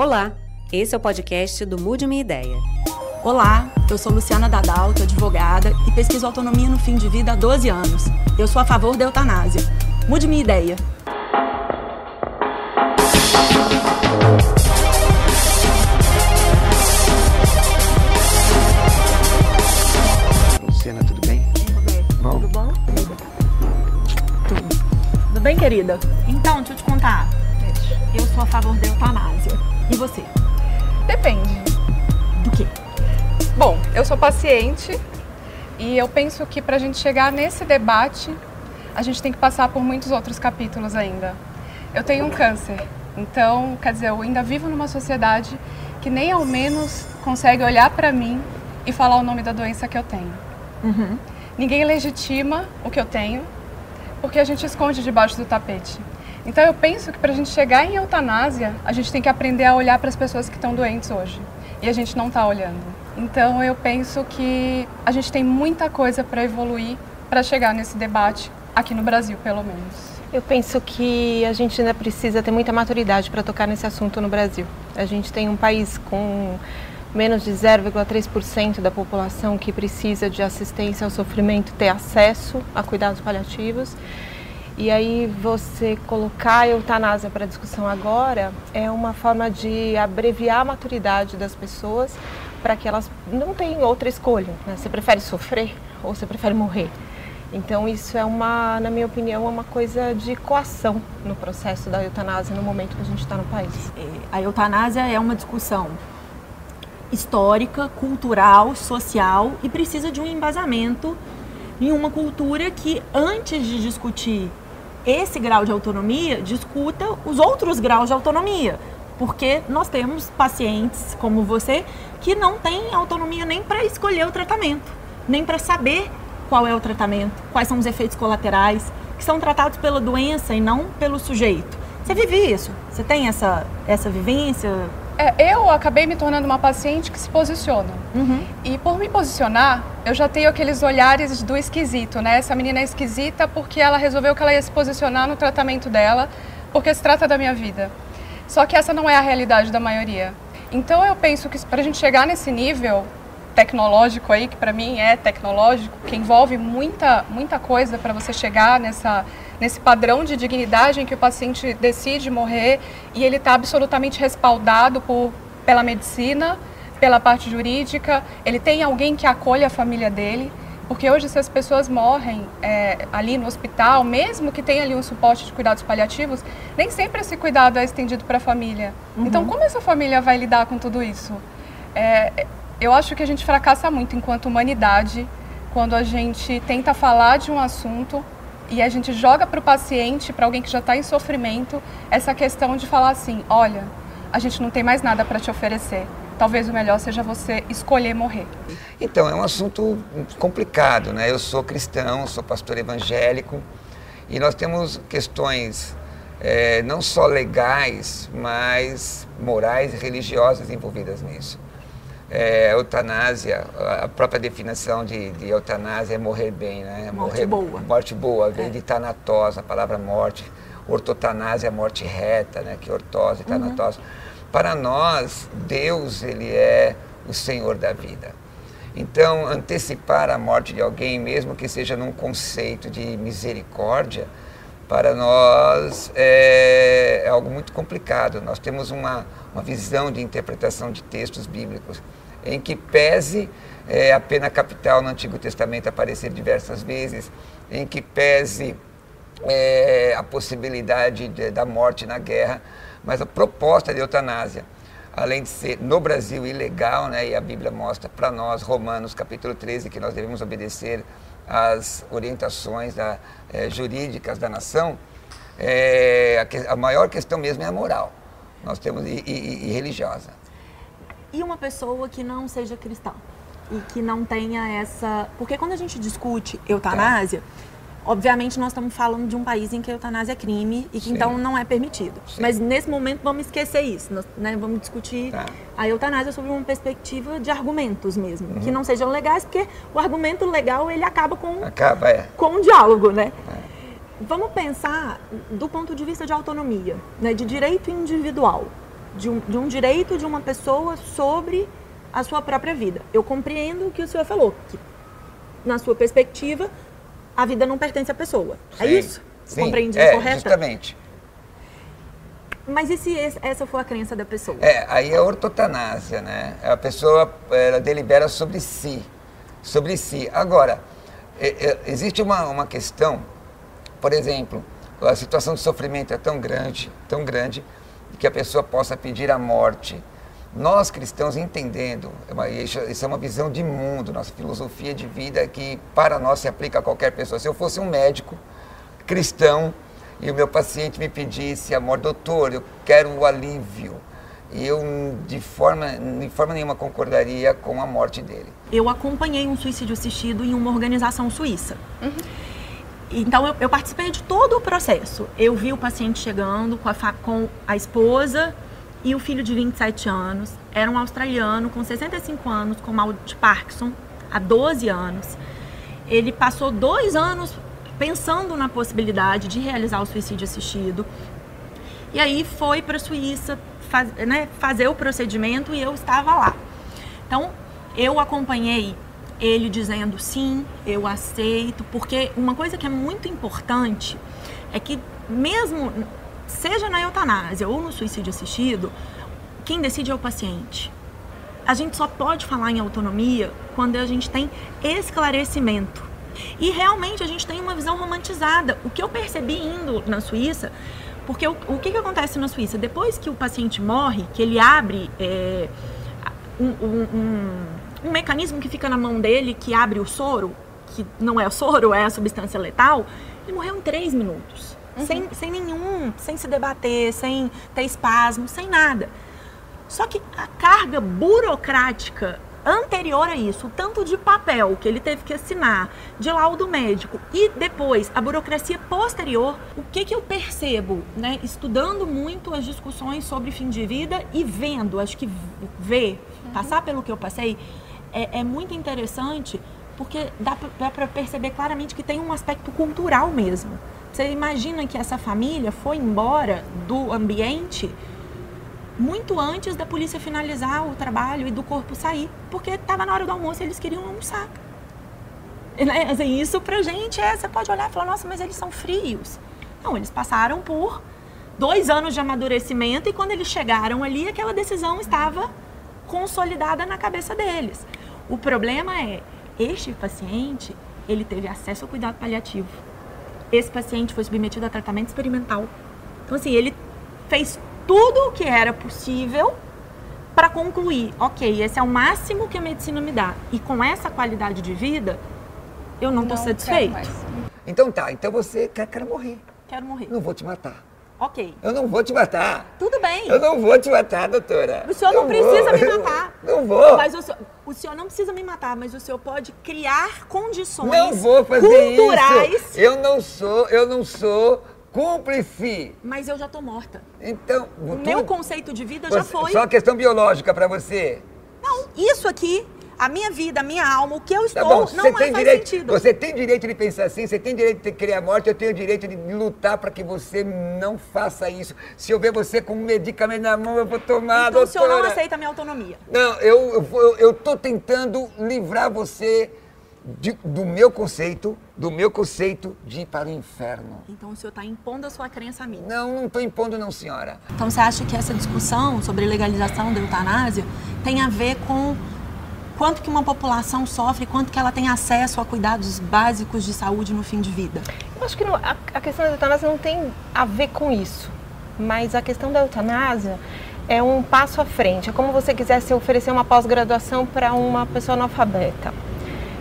Olá, esse é o podcast do Mude Minha Ideia. Olá, eu sou Luciana Dadalto, advogada e pesquiso autonomia no fim de vida há 12 anos. Eu sou a favor da eutanásia. Mude minha ideia. Luciana, tudo bem? Bom. Tudo bom? Tudo. Tudo bem, querida? Então, deixa eu te contar. Eu sou a favor da eutanásia. E você? Depende. Do quê? Bom, eu sou paciente e eu penso que para a gente chegar nesse debate, a gente tem que passar por muitos outros capítulos ainda. Eu tenho um câncer, então, quer dizer, eu ainda vivo numa sociedade que nem ao menos consegue olhar para mim e falar o nome da doença que eu tenho. Uhum. Ninguém legitima o que eu tenho, porque a gente esconde debaixo do tapete. Então eu penso que para a gente chegar em eutanásia, a gente tem que aprender a olhar para as pessoas que estão doentes hoje. E a gente não está olhando. Então eu penso que a gente tem muita coisa para evoluir para chegar nesse debate, aqui no Brasil pelo menos. Eu penso que a gente ainda precisa ter muita maturidade para tocar nesse assunto no Brasil. A gente tem um país com menos de 0,3% da população que precisa de assistência ao sofrimento ter acesso a cuidados paliativos. E aí você colocar a eutanásia para discussão agora é uma forma de abreviar a maturidade das pessoas para que elas não tenham outra escolha. Né? Você prefere sofrer ou você prefere morrer? Então isso é uma, na minha opinião, uma coisa de coação no processo da eutanásia no momento que a gente está no país. É, A eutanásia é uma discussão histórica, cultural, social e precisa de um embasamento em uma cultura que, antes de discutir esse grau de autonomia, discuta os outros graus de autonomia. Porque nós temos pacientes como você que não têm autonomia nem para escolher o tratamento, nem para saber qual é o tratamento, quais são os efeitos colaterais, que são tratados pela doença e não pelo sujeito. Você vive isso? Você tem essa, essa vivência? É, eu acabei me tornando uma paciente que se posiciona. Uhum. E por me posicionar, eu já tenho aqueles olhares do esquisito, né? Essa menina é esquisita porque ela resolveu que ela ia se posicionar no tratamento dela, porque se trata da minha vida. Só que essa não é a realidade da maioria. Então eu penso que para a gente chegar nesse nível tecnológico aí, que para mim é tecnológico, que envolve muita, muita coisa para você chegar nessa, nesse padrão de dignidade em que o paciente decide morrer e ele está absolutamente respaldado por, pela medicina, pela parte jurídica, ele tem alguém que acolhe a família dele. Porque hoje, se as pessoas morrem é, ali no hospital, mesmo que tenha ali um suporte de cuidados paliativos, nem sempre esse cuidado é estendido para a família. Então, como essa família vai lidar com tudo isso? É, eu acho que a gente fracassa muito enquanto humanidade quando a gente tenta falar de um assunto e a gente joga para o paciente, para alguém que já está em sofrimento, essa questão de falar assim: olha, a gente não tem mais nada para te oferecer. Talvez o melhor seja você escolher morrer. Então, é um assunto complicado, né? Eu sou cristão, sou pastor evangélico e nós temos questões eh, não só legais, mas morais e religiosas envolvidas nisso. É, eutanásia, a própria definição de, de eutanásia é morrer bem, né? Morte morrer, boa. Morte boa, vem É. de tanatos, a palavra morte. Ortotanásia é morte reta, né? Que ortose, tanatos. Para nós, Deus, ele é o Senhor da vida. Então, antecipar a morte de alguém, mesmo que seja num conceito de misericórdia, para nós é, é algo muito complicado. Nós temos uma, uma visão de interpretação de textos bíblicos em que pese é, a pena capital no Antigo Testamento aparecer diversas vezes, em que pese é, a possibilidade de- da morte na guerra, mas a proposta de eutanásia, além de ser no Brasil ilegal, né, e a Bíblia mostra para nós, Romanos capítulo 13, que nós devemos obedecer às orientações da, eh, jurídicas da nação, é, a, que- a maior questão mesmo é a moral. Nós temos e, e- e religiosa. E uma pessoa que não seja cristã e que não tenha essa. Porque quando a gente discute eutanásia, obviamente nós estamos falando de um país em que a eutanásia é crime e que Sim. então não é permitido. Sim. Mas nesse momento vamos esquecer isso, nós, né? Vamos discutir Tá. a eutanásia sob uma perspectiva de argumentos mesmo, Uhum. que não sejam legais, porque o argumento legal ele acaba com Acaba, é. com um diálogo, né? Vamos pensar do ponto de vista de autonomia, né, de direito individual. De um, de um direito de uma pessoa sobre a sua própria vida. Eu compreendo o que o senhor falou, que na sua perspectiva, a vida não pertence à pessoa. É Sim, isso? Sim, Compreendi é, correta? justamente. Mas e se essa for a crença da pessoa? É, aí é ortotanásia, né? A pessoa ela delibera sobre si, sobre si. Agora, é, é, existe uma, uma questão, por exemplo, a situação de sofrimento é tão grande, tão grande, que a pessoa possa pedir a morte. Nós cristãos entendendo, é uma- isso é uma visão de mundo, nossa filosofia de vida que para nós se aplica a qualquer pessoa. Se eu fosse um médico cristão e o meu paciente me pedisse a morte, doutor, eu quero o alívio, e eu de forma, de forma nenhuma concordaria com a morte dele. Eu acompanhei um suicídio assistido em uma organização suíça. Então eu, eu participei de todo o processo. Eu vi o paciente chegando com a, com a esposa e o filho de 27 anos. Era um australiano com 65 anos, com mal de Parkinson, há 12 anos. Ele passou dois anos pensando na possibilidade de realizar o suicídio assistido. E aí foi para a Suíça faz- né, fazer o procedimento e eu estava lá. Então, eu acompanhei ele dizendo sim, eu aceito, porque uma coisa que é muito importante é que mesmo seja na eutanásia ou no suicídio assistido, quem decide é o paciente. A gente só pode falar em autonomia quando a gente tem esclarecimento. E realmente a gente tem uma visão romantizada. O que eu percebi indo na Suíça, porque o, o que, que acontece na Suíça? Depois que o paciente morre, que ele abre é, um, um- um- um mecanismo que fica na mão dele que abre o soro, que não é o soro, é a substância letal, ele morreu em três minutos. Sem, sem nenhum, sem se debater, sem ter espasmo, sem nada. Só que a carga burocrática anterior a isso, o tanto de papel que ele teve que assinar, de laudo médico e depois a burocracia posterior, o que que eu percebo, né, estudando muito as discussões sobre fim de vida e vendo, acho que ver, passar pelo que eu passei, é, é muito interessante porque dá para perceber claramente que tem um aspecto cultural mesmo. Você imagina que essa família foi embora do ambiente muito antes da polícia finalizar o trabalho e do corpo sair, porque estava na hora do almoço e eles queriam almoçar. Né, assim, isso pra gente é, você pode olhar e falar, nossa, mas eles são frios. Não, eles passaram por dois anos de amadurecimento e quando eles chegaram ali, aquela decisão estava consolidada na cabeça deles. O problema é, este paciente, ele teve acesso ao cuidado paliativo. Esse paciente foi submetido a tratamento experimental. Então, assim, ele fez tudo o que era possível para concluir, ok, esse é o máximo que a medicina me dá. E com essa qualidade de vida, eu não estou satisfeito. Então tá, então você quer, quer morrer. Quero morrer. Não vou te matar. Ok. Eu não vou te matar. Tudo bem. Eu não vou te matar, doutora. O senhor não Eu precisa vou. me matar. Não vou. Mas o senhor, o senhor não precisa me matar, mas o senhor pode criar condições Não vou fazer culturais. isso. Eu não sou, eu não sou cúmplice. Mas eu já tô morta. Então, O tu- meu conceito de vida já você- foi. Só questão biológica para você. Não, isso aqui, a minha vida, a minha alma, o que eu Tá estou, bom, não mais tem faz direito, sentido. você tem direito de pensar assim, você tem direito de criar a morte, eu tenho direito de lutar para que você não faça isso. Se eu ver você com um medicamento na mão, eu vou tomar, então o senhor não doutora. aceita a minha autonomia. Não, eu, eu, eu tô tentando livrar você de- do meu conceito, do meu conceito de ir para o inferno. Então o senhor está impondo a sua crença a mim. Não, não estou impondo não, senhora. Então você acha que essa discussão sobre legalização da eutanásia tem a ver com quanto que uma população sofre, quanto que ela tem acesso a cuidados básicos de saúde no fim de vida? Eu acho que não- a, a questão da eutanásia não tem a ver com isso, mas a questão da eutanásia é um passo à frente. É como você quisesse oferecer uma pós-graduação para uma pessoa analfabeta.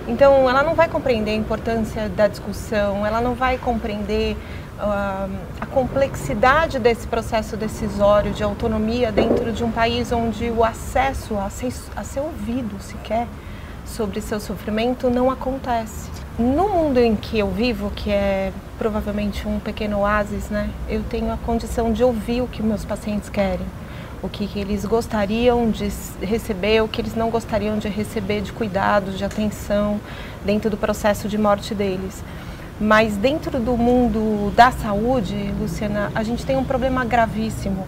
Então, ela não vai compreender a importância da discussão, ela não vai compreender a complexidade desse processo decisório de autonomia dentro de um país onde o acesso a ser, a ser ouvido sequer sobre seu sofrimento não acontece. No mundo em que eu vivo, que é provavelmente um pequeno oásis, né, eu tenho a condição de ouvir o que meus pacientes querem, o que, eles gostariam de receber, o que eles não gostariam de receber de cuidados, de atenção dentro do processo de morte deles. Mas dentro do mundo da saúde, Luciana, a gente tem um problema gravíssimo,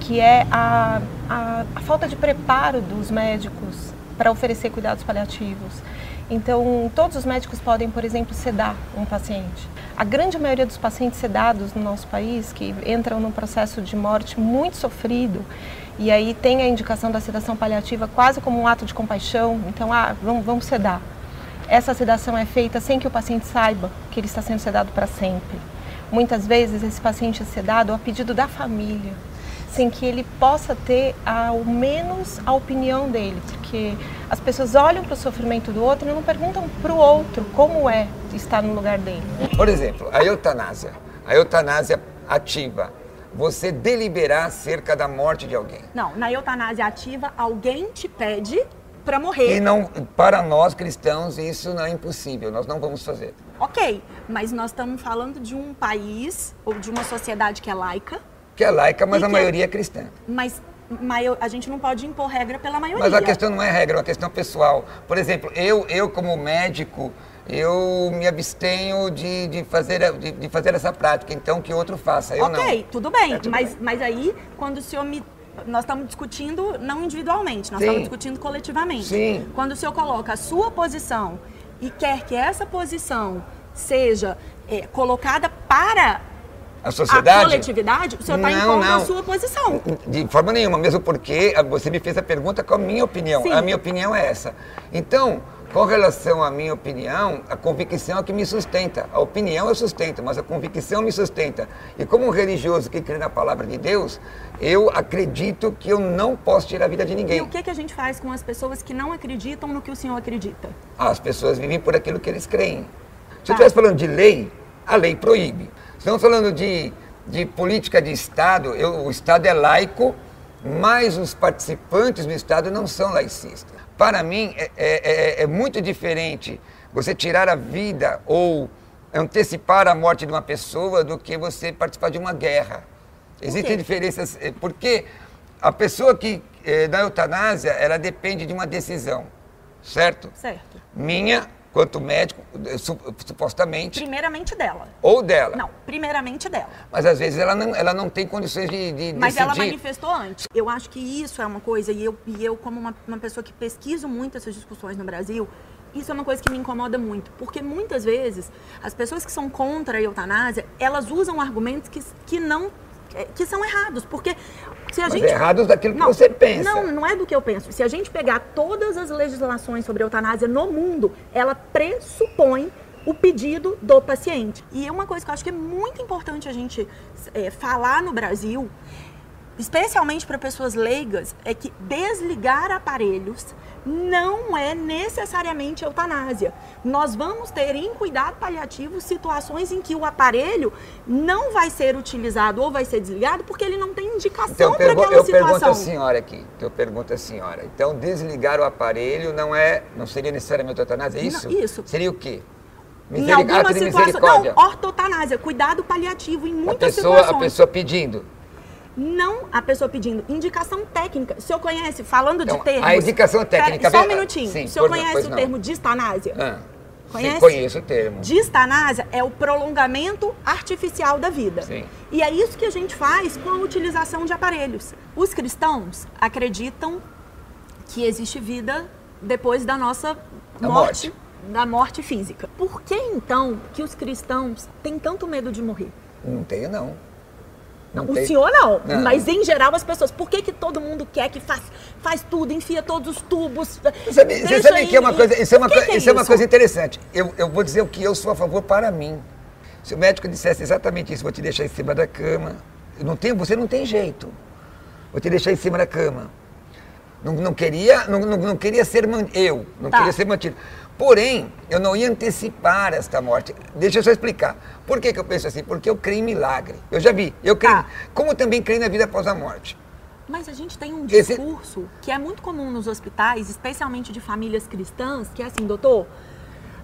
que é a, a, a falta de preparo dos médicos para oferecer cuidados paliativos. Então, todos os médicos podem, por exemplo, sedar um paciente. A grande maioria dos pacientes sedados no nosso país, que entram num processo de morte muito sofrido, e aí tem a indicação da sedação paliativa quase como um ato de compaixão, então, ah, vamos, vamos sedar. Essa sedação é feita sem que o paciente saiba que ele está sendo sedado para sempre. Muitas vezes esse paciente é sedado a pedido da família, sem que ele possa ter ao menos a opinião dele, porque as pessoas olham para o sofrimento do outro e não perguntam para o outro como é estar no lugar dele. Por exemplo, a eutanásia, a eutanásia ativa, você deliberar acerca da morte de alguém. Não, na eutanásia ativa, alguém te pede para morrer. E não, para nós cristãos, isso não é impossível, nós não vamos fazer. Ok, mas nós estamos falando de um país ou de uma sociedade que é laica. Que é laica, mas a que- maioria é cristã. Mas a gente não pode impor regra pela maioria. Mas a questão não é regra, é uma questão pessoal. Por exemplo, eu, eu como médico, eu me abstenho de, de, fazer, de, de fazer essa prática, então que outro faça, eu não. ok, tudo bem. É, tudo mas, bem. mas aí, quando o senhor me. Nós estamos discutindo não individualmente, nós Sim. estamos discutindo coletivamente. Sim. Quando o senhor coloca a sua posição e quer que essa posição seja é, colocada para A a sociedade... coletividade, o senhor está Não, impondo a não. sua posição. De forma nenhuma, mesmo porque ah, você me fez a pergunta com a minha opinião. Sim. A minha opinião é essa. Então, com relação à minha opinião, a convicção é que me sustenta. A opinião eu sustento, mas a convicção me sustenta. E como um religioso que crê na palavra de Deus, eu acredito que eu não posso tirar a vida de E ninguém. o que, que a gente faz com as pessoas que não acreditam no que o senhor acredita? Ah, As pessoas vivem por aquilo que eles creem. Se eu Tá. estivesse falando de lei, a lei proíbe. Se estamos falando de, de política de Estado, eu- o Estado é laico, mas os participantes do Estado não são laicistas. Para mim, é, é- é- é muito diferente você tirar a vida ou antecipar a morte de uma pessoa do que você participar de uma guerra. Existem diferenças, eh, porque a pessoa que, eh, da eutanásia, ela depende de uma decisão, certo? Certo. minha, quanto médico, eh, su- supostamente, Primeiramente dela. ou dela. Não, primeiramente dela. Mas às vezes ela não, ela não tem condições de, de Mas ela decidir. manifestou antes. Eu acho que isso é uma coisa, e eu, e eu como uma, uma pessoa que pesquiso muito essas discussões no Brasil, isso é uma coisa que me incomoda muito. Porque muitas vezes, as pessoas que são contra a eutanásia, elas usam argumentos que, que não... eh, que são errados. Porque se a Mas gente... errados daquilo que você pensa. Não, não é do que eu penso. Se a gente pegar todas as legislações sobre eutanásia no mundo, ela pressupõe o pedido do paciente. E é uma coisa que eu acho que é muito importante a gente eh, falar no Brasil, especialmente para pessoas leigas, é que desligar aparelhos não é necessariamente eutanásia. Nós vamos ter em cuidado paliativo situações em que o aparelho não vai ser utilizado ou vai ser desligado porque ele não tem indicação Então, para aquela eu pergunto situação. à senhora aqui. Eu pergunto à senhora. Então, desligar o aparelho não é, não seria necessariamente eutanásia, é isso? Não, isso. Seria o quê? Em Miseric- alguma ato de situação. Não, ortotanásia, cuidado paliativo em a muitas pessoa, a situações. pessoa pedindo. Não a pessoa pedindo indicação técnica. O senhor conhece, falando Então, de termos. a indicação técnica, Pera, só um vem- minutinho. Sim, o senhor conhece o não. termo distanásia? Ah, Conhece? Sim, conheço o termo. Distanásia é o prolongamento artificial da vida. Sim. E é isso que a gente faz com a utilização de aparelhos. Os cristãos acreditam que existe vida depois da nossa Da morte, morte. da morte física. Por que então que os cristãos têm tanto medo de morrer? Não tenho, não. Não O tenho. senhor não, Não. mas em geral as pessoas. Por que, que todo mundo quer que faz, faz tudo, enfia todos os tubos? Você sabe, você sabe que é uma coisa, isso é uma, Que coi- que é isso é uma coisa interessante. Eu, eu vou dizer o que eu sou a favor para mim. Se o médico dissesse exatamente isso, vou te deixar em cima da cama. Não tenho, você não tem jeito. Vou te deixar em cima da cama. Não, não queria, não, não, não queria ser man, eu, não Tá. queria ser mantido. Porém, eu não ia antecipar esta morte. Deixa eu só explicar. Por que, que eu penso assim? Porque eu creio em milagre. Eu já vi. Eu creio. Tá. Como também creio na vida após a morte. Mas a gente tem um Esse- discurso que é muito comum nos hospitais, especialmente de famílias cristãs, que é assim, doutor,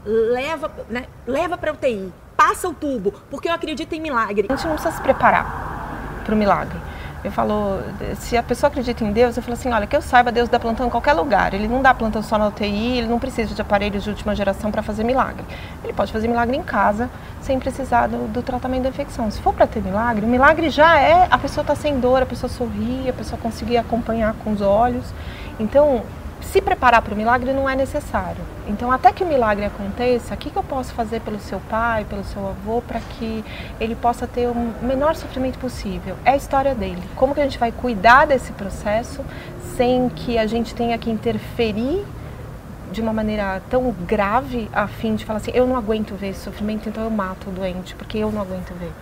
leva, né, leva para UTI, passa o tubo, porque eu acredito em milagre. A gente não precisa se preparar para o milagre. Eu falo, se a pessoa acredita em Deus, eu falo assim, olha, que eu saiba, Deus dá plantão em qualquer lugar. Ele não dá plantão só na UTI, ele não precisa de aparelhos de última geração para fazer milagre. Ele pode fazer milagre em casa, sem precisar do, do tratamento da infecção. Se for para ter milagre, o milagre já é a pessoa estar tá sem dor, a pessoa sorrir, a pessoa conseguir acompanhar com os olhos. Então, se preparar para o milagre não é necessário. Então, até que o milagre aconteça, o que, que eu posso fazer pelo seu pai, pelo seu avô, para que ele possa ter o menor sofrimento possível? É a história dele. Como que a gente vai cuidar desse processo sem que a gente tenha que interferir de uma maneira tão grave a fim de falar assim, eu não aguento ver esse sofrimento, então eu mato o doente, porque eu não aguento ver.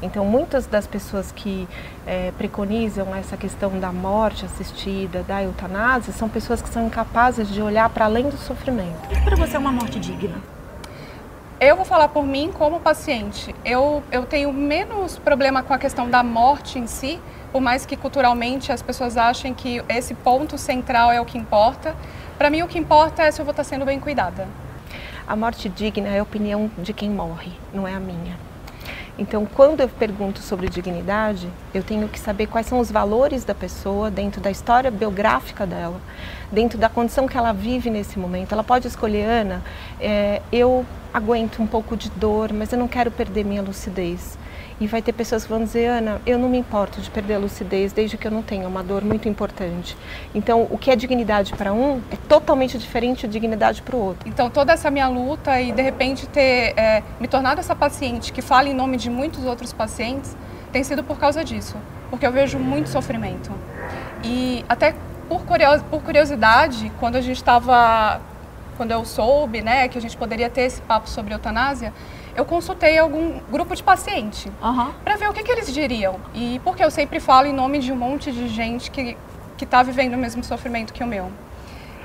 Então, muitas das pessoas que é, preconizam essa questão da morte assistida, da eutanásia, são pessoas que são incapazes de olhar para além do sofrimento. O que para você é uma morte digna? Eu vou falar por mim como paciente. Eu, eu tenho menos problema com a questão da morte em si, por mais que culturalmente as pessoas achem que esse ponto central é o que importa. Para mim, o que importa é se eu vou estar sendo bem cuidada. A morte digna é a opinião de quem morre, não é a minha. Então, quando eu pergunto sobre dignidade, eu tenho que saber quais são os valores da pessoa dentro da história biográfica dela, dentro da condição que ela vive nesse momento. Ela pode escolher, Ana, é, eu aguento um pouco de dor, mas eu não quero perder minha lucidez. E vai ter pessoas que vão dizer, Ana, eu não me importo de perder a lucidez desde que eu não tenha uma dor muito importante. Então, o que é dignidade para um é totalmente diferente de dignidade para o outro. Então, toda essa minha luta e de repente ter é, me tornado essa paciente que fala em nome de muitos outros pacientes tem sido por causa disso, porque eu vejo muito sofrimento. E até por, curiosidade, quando a gente estava, quando eu soube, né, que a gente poderia ter esse papo sobre eutanásia, eu consultei algum grupo de paciente uhum. para ver o que, que, eles diriam. E porque eu sempre falo em nome de um monte de gente que está vivendo o mesmo sofrimento que o meu.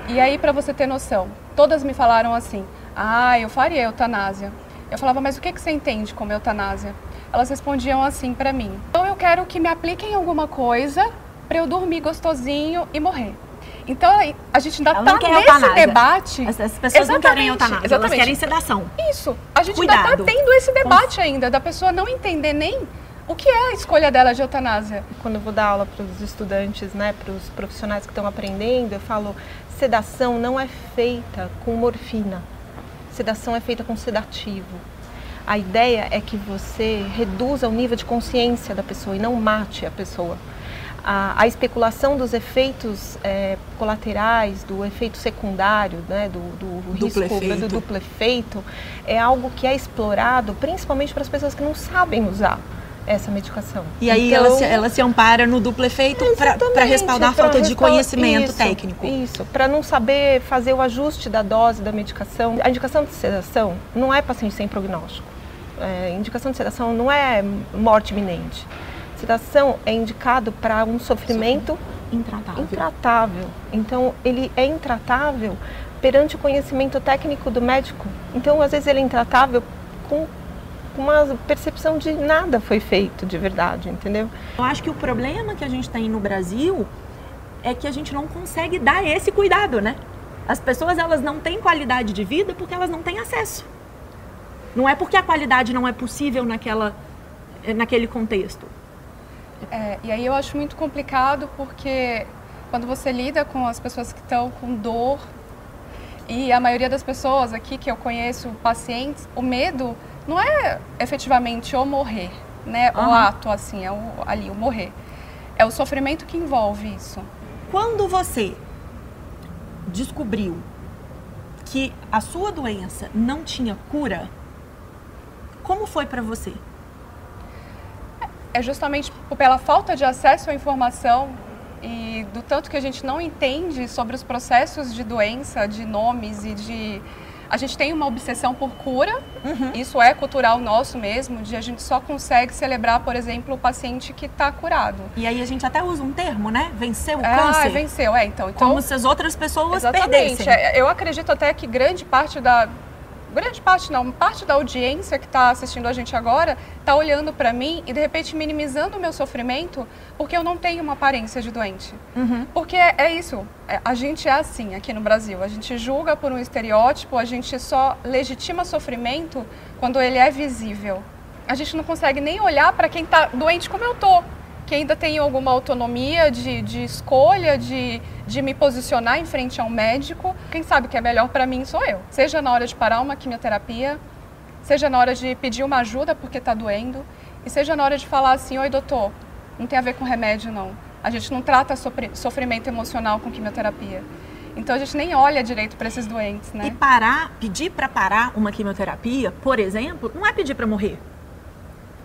E aí, para você ter noção, todas me falaram assim: ah, eu faria eutanásia. Eu falava, mas o que, que você entende como eutanásia? Elas respondiam assim para mim: então eu quero que me apliquem alguma coisa para eu dormir gostosinho e morrer. Então, a gente ainda está nesse eutanásia. debate. As, as pessoas exatamente, não querem eutanásia, exatamente. elas querem sedação. Isso. A gente tá Cuidado. ainda está tendo esse debate ainda, da pessoa não entender nem o que é a escolha dela de eutanásia. Quando eu vou dar aula para os estudantes, né, para os profissionais que estão aprendendo, eu falo, sedação não é feita com morfina. Sedação é feita com sedativo. A ideia é que você reduza o nível de consciência da pessoa e não mate a pessoa a, a especulação dos efeitos é, colaterais, do efeito secundário, né, do, do risco efeito. do duplo efeito, é algo que é explorado principalmente para as pessoas que não sabem usar essa medicação. E aí então, ela, se, ela se ampara no duplo efeito para respaldar a falta de conhecimento isso, técnico. Isso, para não saber fazer o ajuste da dose da medicação. A indicação de sedação não é paciente sem prognóstico. É, indicação de sedação não é morte iminente sedação é indicado para um sofrimento intratável. intratável. Então, ele é intratável perante o conhecimento técnico do médico. Então, às vezes, ele é intratável com uma percepção de nada foi feito de verdade, entendeu? Eu acho que o problema que a gente tem no Brasil é que a gente não consegue dar esse cuidado, né? As pessoas elas não têm qualidade de vida porque elas não têm acesso. Não é porque a qualidade não é possível naquela, naquele contexto. É, e aí eu acho muito complicado porque quando você lida com as pessoas que estão com dor, e a maioria das pessoas aqui que eu conheço, pacientes, o medo não é efetivamente o morrer, né? Uhum. O ato, assim, é o, ali, o morrer. É o sofrimento que envolve isso. Quando você descobriu que a sua doença não tinha cura, como foi para você? É justamente pela falta de acesso à informação e do tanto que a gente não entende sobre os processos de doença, de nomes e de a gente tem uma obsessão por cura, uhum. isso é cultural nosso mesmo, de a gente só consegue celebrar, por exemplo, o paciente que está curado. E aí a gente até usa um termo, né? Venceu o ah, câncer. Ah, venceu, é. Então, então Como se as outras pessoas exatamente. perdessem. É, eu acredito até que grande parte da, grande parte não, parte da audiência que está assistindo a gente agora está olhando para mim e de repente minimizando o meu sofrimento porque eu não tenho uma aparência de doente. Uhum. Porque é, é isso, é, a gente é assim aqui no Brasil, a gente julga por um estereótipo, a gente só legitima sofrimento quando ele é visível. A gente não consegue nem olhar para quem está doente como eu tô. Que ainda tenho alguma autonomia de, de escolha, de, de me posicionar em frente a um médico. Quem sabe o que é melhor para mim sou eu. Seja na hora de parar uma quimioterapia, seja na hora de pedir uma ajuda porque está doendo, e seja na hora de falar assim: Oi, doutor, não tem a ver com remédio, não. A gente não trata sofrimento emocional com quimioterapia. Então a gente nem olha direito para esses doentes, né? E parar, pedir para parar uma quimioterapia, por exemplo, não é pedir para morrer.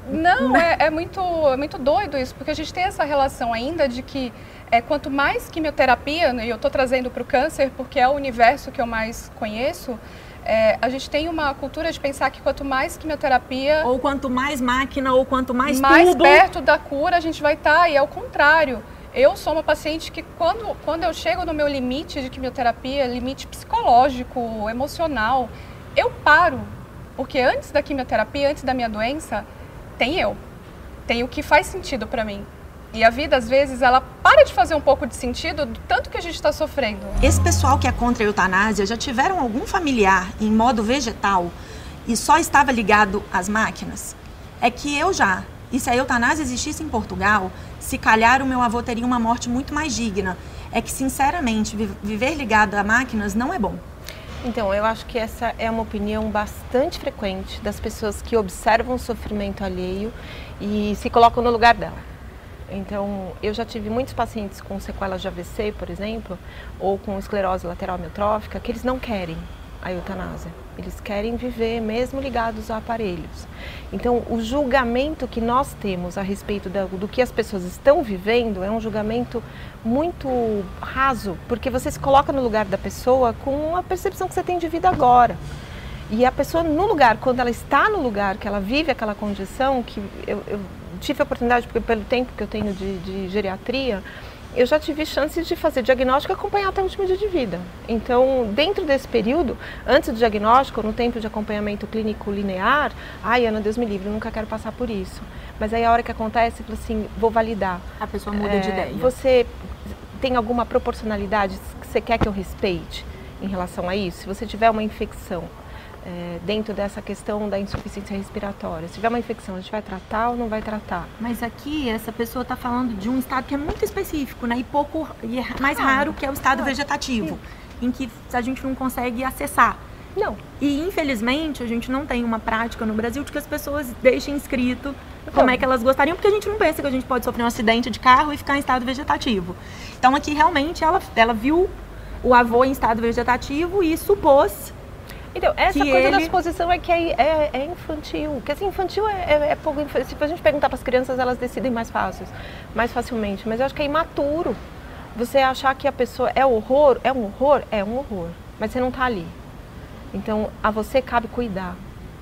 Não, é, é, muito, é muito doido isso, porque a gente tem essa relação ainda de que é, quanto mais quimioterapia, né, e eu estou trazendo para o câncer porque é o universo que eu mais conheço, é, a gente tem uma cultura de pensar que quanto mais quimioterapia. Ou quanto mais máquina, ou quanto mais Mais tubo. perto da cura a gente vai estar, tá, e é o contrário. Eu sou uma paciente que, quando, quando eu chego no meu limite de quimioterapia, limite psicológico, emocional, eu paro. Porque antes da quimioterapia, antes da minha doença, tem eu. Tem o que faz sentido para mim. E a vida, às vezes, ela para de fazer um pouco de sentido do tanto que a gente está sofrendo. Esse pessoal que é contra a eutanásia já tiveram algum familiar em modo vegetal e só estava ligado às máquinas? É que eu já. E se a eutanásia existisse em Portugal, se calhar o meu avô teria uma morte muito mais digna. É que, sinceramente, viver ligado a máquinas não é bom. Então, eu acho que essa é uma opinião bastante frequente das pessoas que observam o sofrimento alheio e se colocam no lugar dela. Então, eu já tive muitos pacientes com sequelas de AVC, por exemplo, ou com esclerose lateral amiotrófica, que eles não querem a eutanásia. Eles querem viver mesmo ligados a aparelhos. Então, o julgamento que nós temos a respeito do, que as pessoas estão vivendo é um julgamento muito raso, porque você se coloca no lugar da pessoa com a percepção que você tem de vida agora. E a pessoa no lugar, quando ela está no lugar, que ela vive aquela condição, que eu, eu tive a oportunidade, porque pelo tempo que eu tenho de, de geriatria, eu já tive chances de fazer diagnóstico e acompanhar até o último dia de vida. Então, dentro desse período, antes do diagnóstico, no tempo de acompanhamento clínico linear, ai, Ana, Deus me livre, nunca quero passar por isso. Mas aí a hora que acontece, eu assim, vou validar. A pessoa muda é, de ideia. Você tem alguma proporcionalidade que você quer que eu respeite em relação a isso? Se você tiver uma infecção, é, dentro dessa questão da insuficiência respiratória. Se tiver uma infecção, a gente vai tratar ou não vai tratar? Mas aqui essa pessoa está falando de um estado que é muito específico, né? E pouco e é mais raro que é o estado vegetativo, sim. em que a gente não consegue acessar. Não. E infelizmente a gente não tem uma prática no Brasil de que as pessoas deixem escrito como é que elas gostariam, porque a gente não pensa que a gente pode sofrer um acidente de carro e ficar em estado vegetativo. Então aqui realmente ela, ela viu o avô em estado vegetativo e supôs então, essa coisa ele... da exposição é que é, é, é infantil. Porque assim, infantil é, é, é pouco. Se a gente perguntar para as crianças, elas decidem mais fácil, mais facilmente. Mas eu acho que é imaturo você achar que a pessoa é horror, é um horror, é um horror. Mas você não está ali. Então, a você cabe cuidar.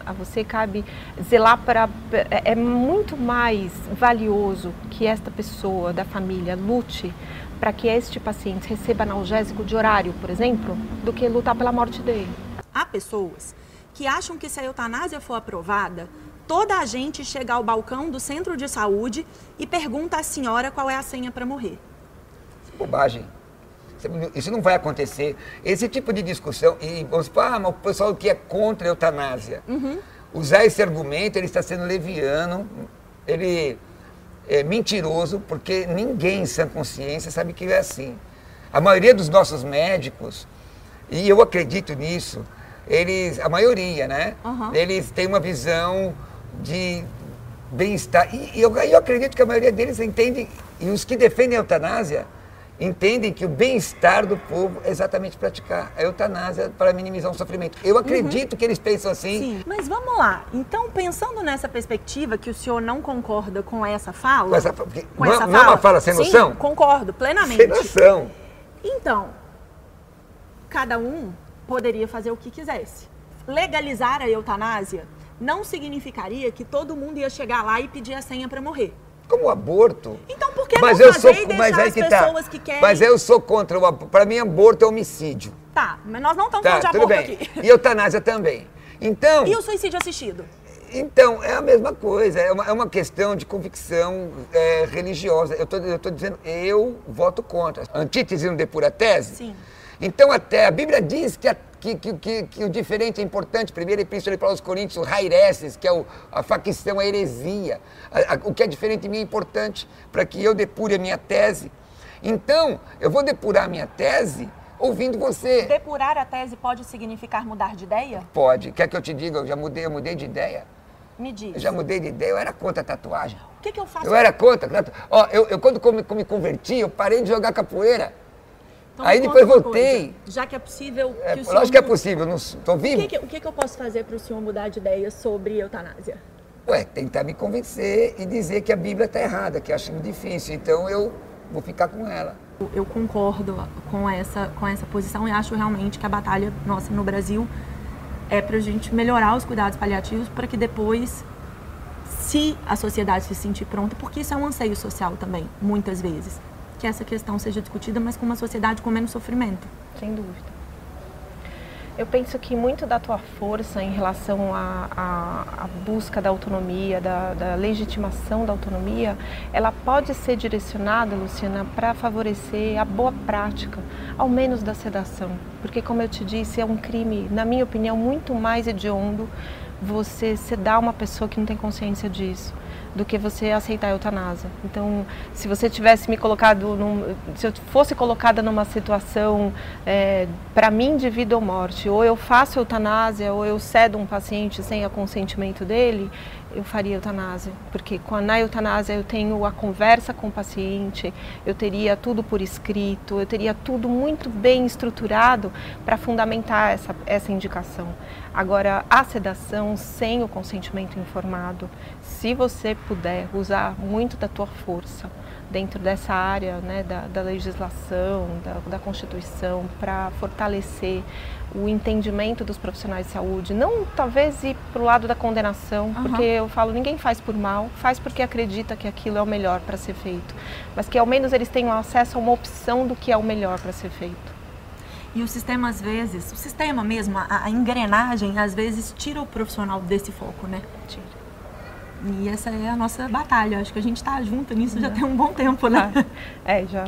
A você cabe zelar para. É, é muito mais valioso que esta pessoa da família lute para que este paciente receba analgésico de horário, por exemplo, do que lutar pela morte dele. Há pessoas que acham que se a eutanásia for aprovada, toda a gente chega ao balcão do centro de saúde e pergunta à senhora qual é a senha para morrer. Bobagem. Isso não vai acontecer. Esse tipo de discussão, e falar, ah, mas o pessoal que é contra a eutanásia, uhum. usar esse argumento, ele está sendo leviano, ele é mentiroso, porque ninguém em sã consciência sabe que é assim. A maioria dos nossos médicos, e eu acredito nisso, eles, a maioria, né? Uhum. Eles têm uma visão de bem-estar. E eu, eu acredito que a maioria deles entendem, e os que defendem a eutanásia, entendem que o bem-estar do povo é exatamente praticar a eutanásia para minimizar o sofrimento. Eu acredito uhum. que eles pensam assim. Sim, mas vamos lá. Então, pensando nessa perspectiva que o senhor não concorda com essa fala... Com essa, com não, essa fala, não é uma fala sem noção? Sim, concordo, plenamente. Sem noção. Então, cada um poderia fazer o que quisesse. Legalizar a eutanásia não significaria que todo mundo ia chegar lá e pedir a senha para morrer. Como o aborto. Então por que mas não eu fazer sou, e deixar mas as que tá. pessoas tá. que querem... Mas eu sou contra o aborto. Para mim, aborto é homicídio. Tá, mas nós não estamos tá, falando de aborto bem. aqui. E eutanásia também. Então... E o suicídio assistido? Então, é a mesma coisa, é uma, é uma questão de convicção é, religiosa. Eu estou dizendo, eu voto contra. Antítese não depura tese? Sim. Então, até a Bíblia diz que, a, que, que, que, o diferente é importante. Primeiro Epístola para os Coríntios, o raireces, que é o, a facção, a heresia. A, a, o que é diferente de mim é importante para que eu depure a minha tese. Então, eu vou depurar a minha tese ouvindo você. Depurar a tese pode significar mudar de ideia? Pode. Quer que eu te diga? Eu já mudei, eu mudei de ideia. Me diz. Eu já mudei de ideia, eu era contra a tatuagem. O que, que eu faço? Eu era contra. Ó, eu, eu quando me, me converti, eu parei de jogar capoeira. Então, Aí depois voltei. Coisa. Já que é possível. É, que o lógico que é possível, não estou vivo. O, que, que, o que, que eu posso fazer para o senhor mudar de ideia sobre eutanásia? Ué, tentar me convencer e dizer que a Bíblia está errada, que eu acho difícil. Então eu vou ficar com ela. Eu concordo com essa, com essa posição e acho realmente que a batalha nossa no Brasil é para a gente melhorar os cuidados paliativos para que depois, se a sociedade se sentir pronta, porque isso é um anseio social também, muitas vezes, que essa questão seja discutida, mas com uma sociedade com menos sofrimento. Sem dúvida. Eu penso que muito da tua força em relação à, busca da autonomia, da, da, legitimação da autonomia, ela pode ser direcionada, Luciana, para favorecer a boa prática, ao menos da sedação. Porque, como eu te disse, é um crime, na minha opinião, muito mais hediondo você sedar uma pessoa que não tem consciência disso do que você aceitar a eutanásia. Então, se você tivesse me colocado, num, se eu fosse colocada numa situação é, para mim de vida ou morte, ou eu faço eutanásia ou eu cedo um paciente sem o consentimento dele, eu faria eutanásia, porque com a, na eutanásia eu tenho a conversa com o paciente, eu teria tudo por escrito, eu teria tudo muito bem estruturado para fundamentar essa, essa indicação. Agora, a sedação sem o consentimento informado, se você puder usar muito da tua força dentro dessa área né, da, da legislação, da, da Constituição, para fortalecer o entendimento dos profissionais de saúde, não talvez ir para o lado da condenação, uhum. porque eu falo, ninguém faz por mal, faz porque acredita que aquilo é o melhor para ser feito, mas que ao menos eles tenham acesso a uma opção do que é o melhor para ser feito. E o sistema, às vezes, o sistema mesmo, a, a engrenagem, às vezes tira o profissional desse foco, né? Tira. E essa é a nossa batalha. Acho que a gente está junto nisso já tem um bom tempo, né? É, já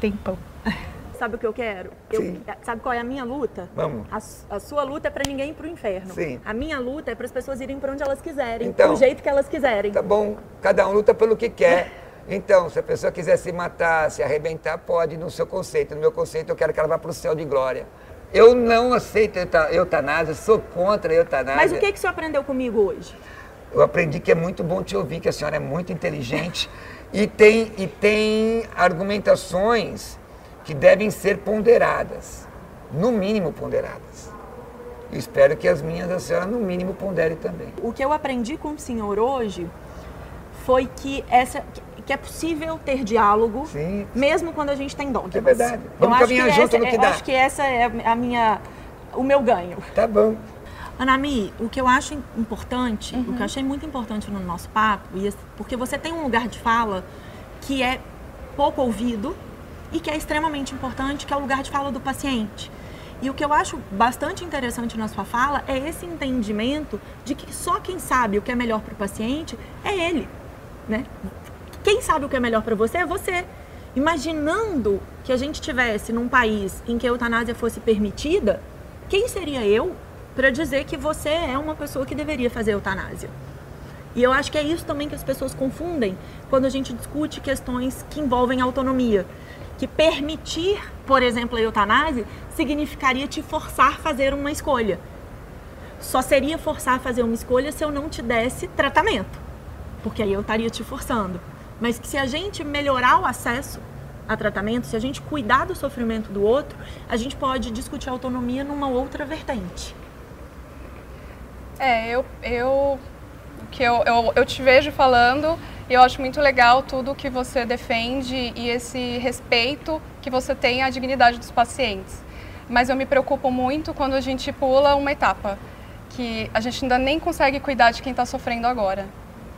tem pão. Sabe o que eu quero? Eu, sabe qual é a minha luta? Vamos. A, a sua luta é para ninguém ir para o inferno. Sim. A minha luta é para as pessoas irem para onde elas quiserem, então, do jeito que elas quiserem. Tá bom. Cada um luta pelo que quer. Então, se a pessoa quiser se matar, se arrebentar, pode no seu conceito. No meu conceito, eu quero que ela vá para o céu de glória. Eu não aceito eutanásia, sou contra a eutanásia. Mas o que, que o senhor aprendeu comigo hoje? Eu aprendi que é muito bom te ouvir, que a senhora é muito inteligente e tem, e tem argumentações que devem ser ponderadas, no mínimo ponderadas. Eu espero que as minhas, a senhora, no mínimo, pondere também. O que eu aprendi com o senhor hoje foi que, essa, que é possível ter diálogo, Sim. mesmo quando a gente tem dogmas. É verdade. Vamos eu caminhar junto essa, no que dá. Eu acho que essa é a minha, o meu ganho. Tá bom. Anami, o que eu acho importante, uhum. o que eu achei muito importante no nosso papo, porque você tem um lugar de fala que é pouco ouvido, e que é extremamente importante, que é o lugar de fala do paciente. E o que eu acho bastante interessante na sua fala é esse entendimento de que só quem sabe o que é melhor para o paciente é ele, né? Quem sabe o que é melhor para você é você. Imaginando que a gente tivesse num país em que a eutanásia fosse permitida, quem seria eu para dizer que você é uma pessoa que deveria fazer eutanásia? E eu acho que é isso também que as pessoas confundem quando a gente discute questões que envolvem autonomia que permitir, por exemplo, a eutanásia significaria te forçar a fazer uma escolha. Só seria forçar a fazer uma escolha se eu não te desse tratamento, porque aí eu estaria te forçando. Mas que se a gente melhorar o acesso a tratamento, se a gente cuidar do sofrimento do outro, a gente pode discutir autonomia numa outra vertente. É, eu, eu que eu, eu, eu te vejo falando e eu acho muito legal tudo que você defende e esse respeito que você tem à dignidade dos pacientes. Mas eu me preocupo muito quando a gente pula uma etapa, que a gente ainda nem consegue cuidar de quem está sofrendo agora.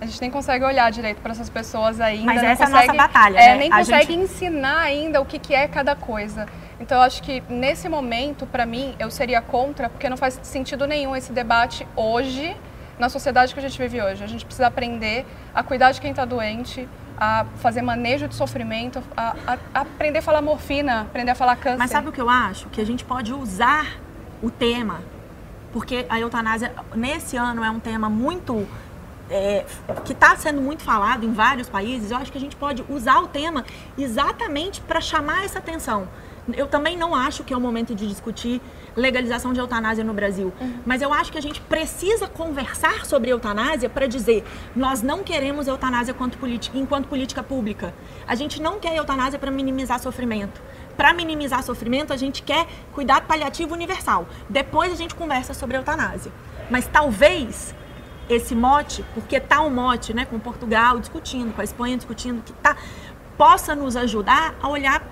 A gente nem consegue olhar direito para essas pessoas ainda. Mas essa consegue, é a nossa batalha, é, né? Nem a consegue gente... ensinar ainda o que, que é cada coisa. Então, eu acho que nesse momento, para mim, eu seria contra, porque não faz sentido nenhum esse debate hoje, na sociedade que a gente vive hoje. A gente precisa aprender a cuidar de quem está doente, a fazer manejo de sofrimento, a, a, aprender a falar morfina, aprender a falar câncer. Mas sabe o que eu acho? Que a gente pode usar o tema, porque a eutanásia nesse ano é um tema muito é, que está sendo muito falado em vários países, eu acho que a gente pode usar o tema exatamente para chamar essa atenção. Eu também não acho que é o momento de discutir legalização de eutanásia no Brasil, uhum. mas eu acho que a gente precisa conversar sobre eutanásia para dizer nós não queremos eutanásia enquanto política, enquanto política pública. A gente não quer eutanásia para minimizar sofrimento. Para minimizar sofrimento, a gente quer cuidado paliativo universal. Depois a gente conversa sobre eutanásia. Mas talvez esse mote, porque tá um mote, né, com Portugal discutindo, com a Espanha discutindo, que tá, possa nos ajudar a olhar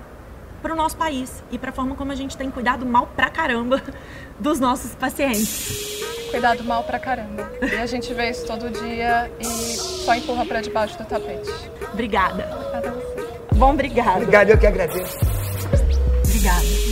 para o nosso país e para a forma como a gente tem cuidado mal pra caramba dos nossos pacientes. Cuidado mal pra caramba. E a gente vê isso todo dia e só empurra para debaixo do tapete. Obrigada. Obrigada a você. Bom, obrigada. Obrigado, eu que agradeço. Obrigada.